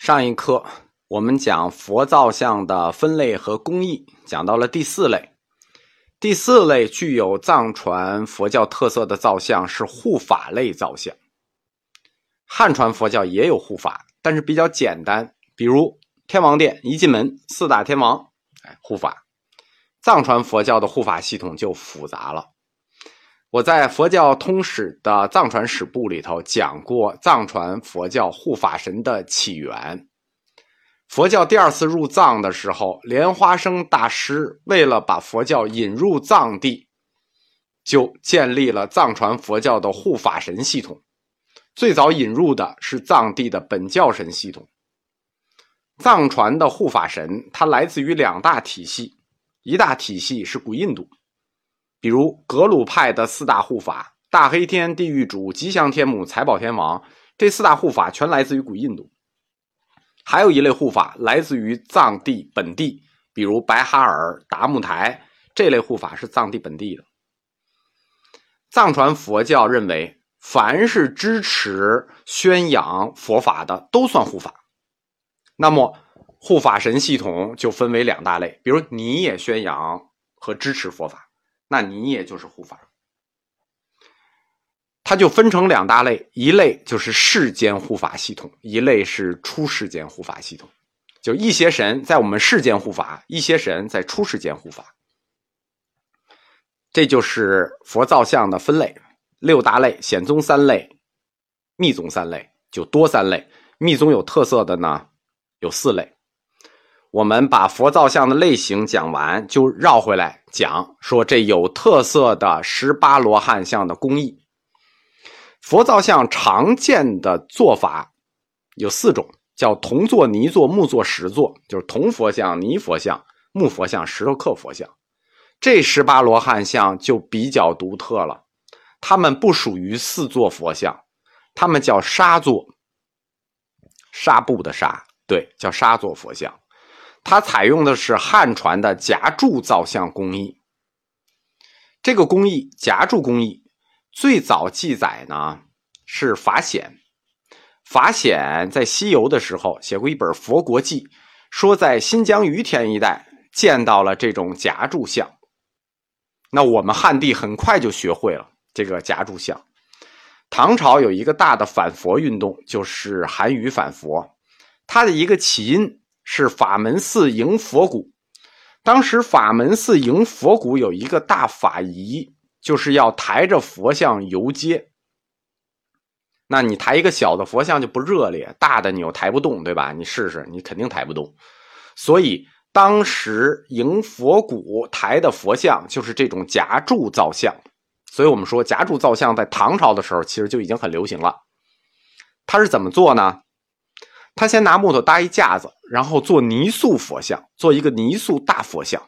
上一课我们讲佛造像的分类和工艺，讲到了第四类。第四类具有藏传佛教特色的造像是护法类造像。汉传佛教也有护法，但是比较简单，比如天王殿一进门四大天王，哎，护法。藏传佛教的护法系统就复杂了。我在佛教通史的藏传史部里头讲过藏传佛教护法神的起源。佛教第二次入藏的时候，莲花生大师为了把佛教引入藏地，就建立了藏传佛教的护法神系统。最早引入的是藏地的本教神系统。藏传的护法神，它来自于两大体系，一大体系是古印度。比如格鲁派的四大护法：大黑天、地狱主、吉祥天母、财宝天王。这四大护法全来自于古印度。还有一类护法来自于藏地本地，比如白哈尔、达木台这类护法是藏地本地的。藏传佛教认为，凡是支持宣扬佛法的都算护法。那么护法神系统就分为两大类，比如你也宣扬和支持佛法。那你也就是护法，它就分成两大类，一类就是世间护法系统，一类是出世间护法系统。就一些神在我们世间护法，一些神在出世间护法。这就是佛造像的分类，六大类：显宗三类，密宗三类，就多三类。密宗有特色的呢，有四类。我们把佛造像的类型讲完，就绕回来讲说这有特色的十八罗汉像的工艺。佛造像常见的做法有四种，叫铜做、泥做、木做、石做，就是铜佛像、泥佛像、木佛像、石头刻佛像。这十八罗汉像就比较独特了，他们不属于四座佛像，他们叫沙座，纱布的纱，对，叫沙座佛像。它采用的是汉传的夹柱造像工艺。这个工艺夹柱工艺最早记载呢是法显。法显在西游的时候写过一本《佛国记》，说在新疆于田一带见到了这种夹柱像。那我们汉地很快就学会了这个夹柱像。唐朝有一个大的反佛运动，就是韩愈反佛，它的一个起因。是法门寺迎佛骨，当时法门寺迎佛骨有一个大法仪，就是要抬着佛像游街。那你抬一个小的佛像就不热烈，大的你又抬不动，对吧？你试试，你肯定抬不动。所以当时迎佛骨抬的佛像就是这种夹柱造像。所以我们说夹柱造像在唐朝的时候其实就已经很流行了。它是怎么做呢？他先拿木头搭一架子，然后做泥塑佛像，做一个泥塑大佛像。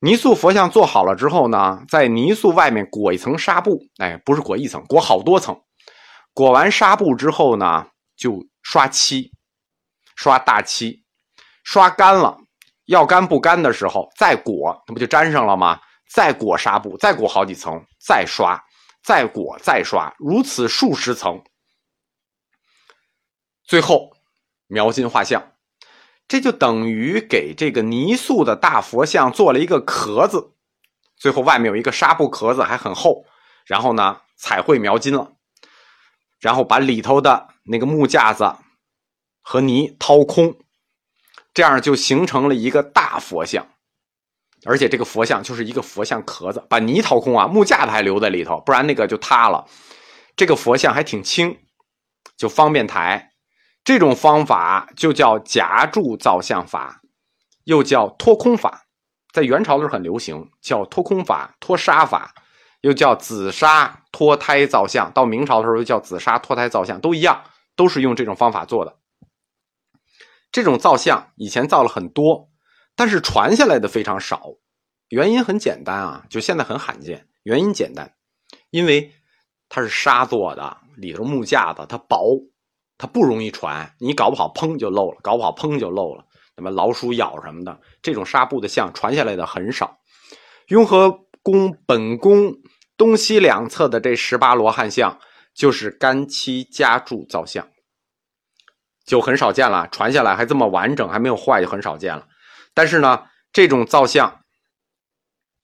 泥塑佛像做好了之后呢，在泥塑外面裹一层纱布，哎，不是裹一层，裹好多层。裹完纱布之后呢，就刷漆，刷大漆，刷干了，要干不干的时候再裹，那不就粘上了吗？再裹纱布，再裹好几层，再刷，再裹，再刷，如此数十层，最后。描金画像，这就等于给这个泥塑的大佛像做了一个壳子，最后外面有一个纱布壳子，还很厚。然后呢，彩绘描金了，然后把里头的那个木架子和泥掏空，这样就形成了一个大佛像。而且这个佛像就是一个佛像壳子，把泥掏空啊，木架子还留在里头，不然那个就塌了。这个佛像还挺轻，就方便抬。这种方法就叫夹柱造像法，又叫脱空法，在元朝的时候很流行，叫脱空法、脱沙法，又叫紫砂脱胎造像。到明朝的时候又叫紫砂脱胎造像，都一样，都是用这种方法做的。这种造像以前造了很多，但是传下来的非常少，原因很简单啊，就现在很罕见。原因简单，因为它是沙做的，里头木架子它薄。它不容易传，你搞不好砰就漏了，搞不好砰就漏了。什么老鼠咬什么的，这种纱布的像传下来的很少。雍和宫本宫东西两侧的这十八罗汉像，就是干漆夹柱造像。就很少见了，传下来还这么完整，还没有坏，就很少见了。但是呢，这种造像，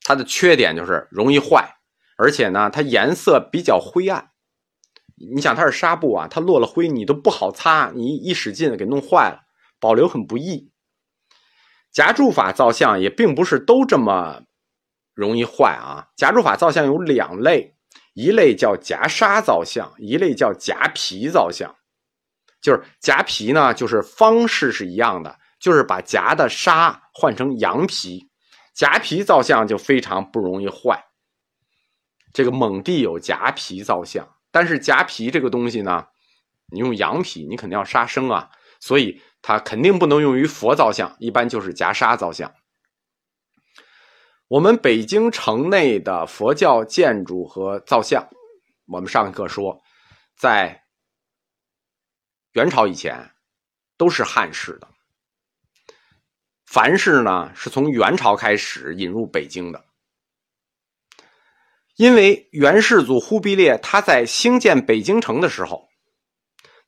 它的缺点就是容易坏，而且呢，它颜色比较灰暗。你想，它是纱布啊，它落了灰，你都不好擦，你一使劲给弄坏了，保留很不易。夹铸法造像也并不是都这么容易坏啊。夹铸法造像有两类，一类叫夹纱造像，一类叫夹皮造像。就是夹皮呢，就是方式是一样的，就是把夹的纱换成羊皮。夹皮造像就非常不容易坏。这个蒙地有夹皮造像，但是夹皮这个东西呢，你用羊皮，你肯定要杀生啊，所以它肯定不能用于佛造像，一般就是夹沙造像。我们北京城内的佛教建筑和造像，我们上一课说，在。元朝以前都是汉式的，梵式呢是从元朝开始引入北京的。因为元世祖忽必烈他在兴建北京城的时候，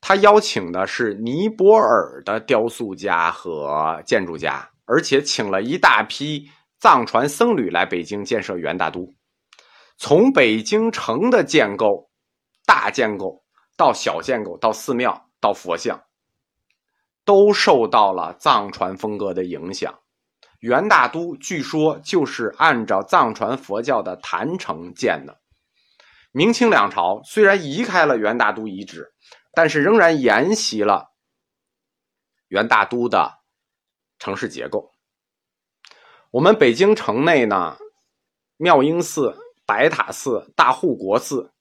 他邀请的是尼泊尔的雕塑家和建筑家，而且请了一大批藏传僧侣来北京建设元大都。从北京城的建构、大建构到小建构到寺庙。到佛像，都受到了藏传风格的影响。元大都据说就是按照藏传佛教的坛城建的。明清两朝虽然移开了元大都遗址，但是仍然沿袭了元大都的城市结构。我们北京城内呢，妙音寺、白塔寺、大护国寺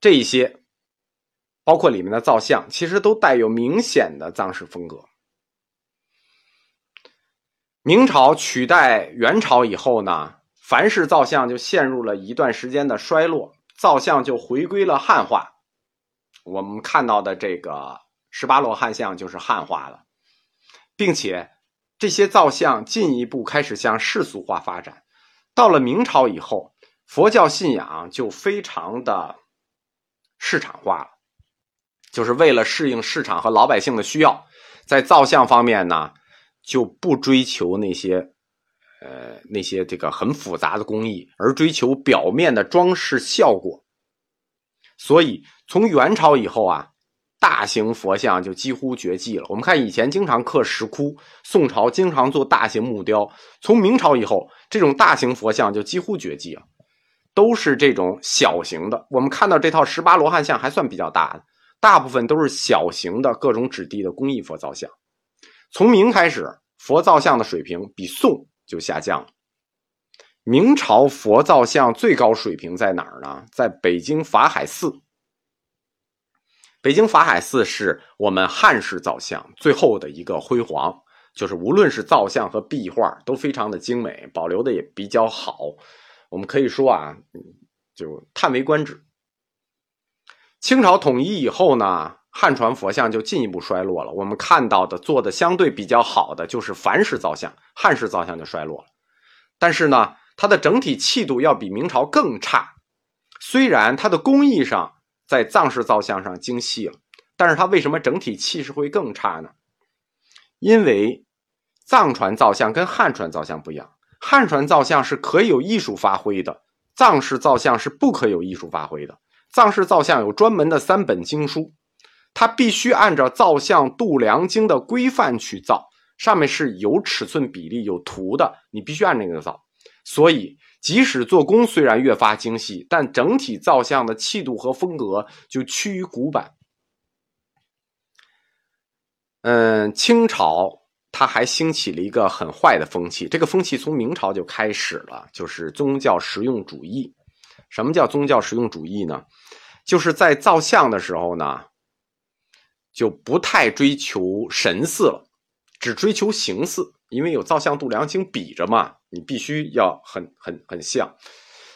这一些。包括里面的造像，其实都带有明显的藏式风格。明朝取代元朝以后呢，凡是造像就陷入了一段时间的衰落，造像就回归了汉化。我们看到的这个十八罗汉像就是汉化了，并且这些造像进一步开始向世俗化发展。到了明朝以后，佛教信仰就非常的市场化了。就是为了适应市场和老百姓的需要，在造像方面呢，就不追求那些，呃，那些这个很复杂的工艺，而追求表面的装饰效果。所以从元朝以后啊，大型佛像就几乎绝迹了。我们看以前经常刻石窟，宋朝经常做大型木雕，从明朝以后，这种大型佛像就几乎绝迹了，都是这种小型的。我们看到这套十八罗汉像还算比较大的。大部分都是小型的各种质地的工艺佛造像，从明开始，佛造像的水平比宋就下降了。明朝佛造像最高水平在哪儿呢？在北京法海寺。北京法海寺是我们汉式造像最后的一个辉煌，就是无论是造像和壁画都非常的精美，保留的也比较好。我们可以说啊，就叹为观止。清朝统一以后呢，汉传佛像就进一步衰落了。我们看到的做的相对比较好的就是梵式造像，汉式造像就衰落了。但是呢，它的整体气度要比明朝更差。虽然它的工艺上在藏式造像上精细了，但是它为什么整体气势会更差呢？因为藏传造像跟汉传造像不一样，汉传造像是可以有艺术发挥的，藏式造像是不可有艺术发挥的。藏式造像有专门的三本经书，它必须按照造像度量经的规范去造，上面是有尺寸比例、有图的，你必须按那个造。所以，即使做工虽然越发精细，但整体造像的气度和风格就趋于古板。嗯，清朝它还兴起了一个很坏的风气，这个风气从明朝就开始了，就是宗教实用主义。什么叫宗教实用主义呢？就是在造像的时候呢，就不太追求神似了，只追求形似，因为有造像度量经比着嘛，你必须要很很很像，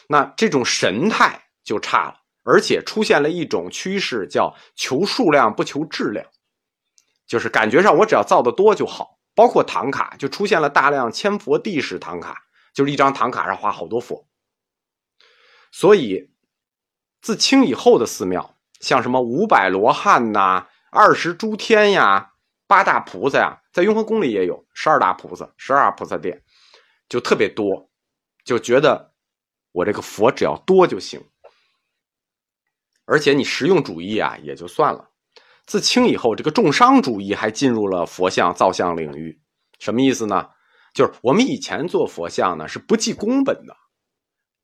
那这种神态就差了，而且出现了一种趋势，叫求数量不求质量，就是感觉上我只要造的多就好。包括唐卡就出现了大量千佛地式唐卡，就是一张唐卡上画好多佛。所以，自清以后的寺庙，像什么五百罗汉呐、二十诸天呀，八大菩萨呀，在雍和宫里也有十二大菩萨，十二菩萨殿就特别多，就觉得我这个佛只要多就行。而且你实用主义啊也就算了，自清以后，这个重商主义还进入了佛像造像领域。什么意思呢？就是我们以前做佛像呢是不计工本的，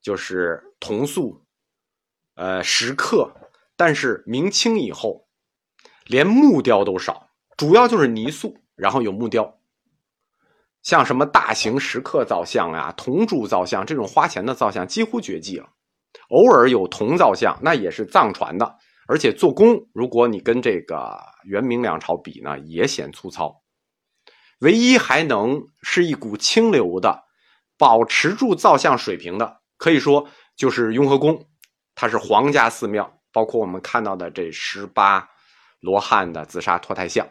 就是铜塑，呃石刻。但是明清以后，连木雕都少，主要就是泥塑，然后有木雕。像什么大型石刻造像啊、铜铸造像这种花钱的造像几乎绝迹了。偶尔有铜造像，那也是藏传的，而且做工，如果你跟这个元明两朝比呢，也显粗糙。唯一还能是一股清流的，保持住造像水平的，可以说就是雍和宫，它是皇家寺庙，包括我们看到的这十八罗汉的自杀脱胎像，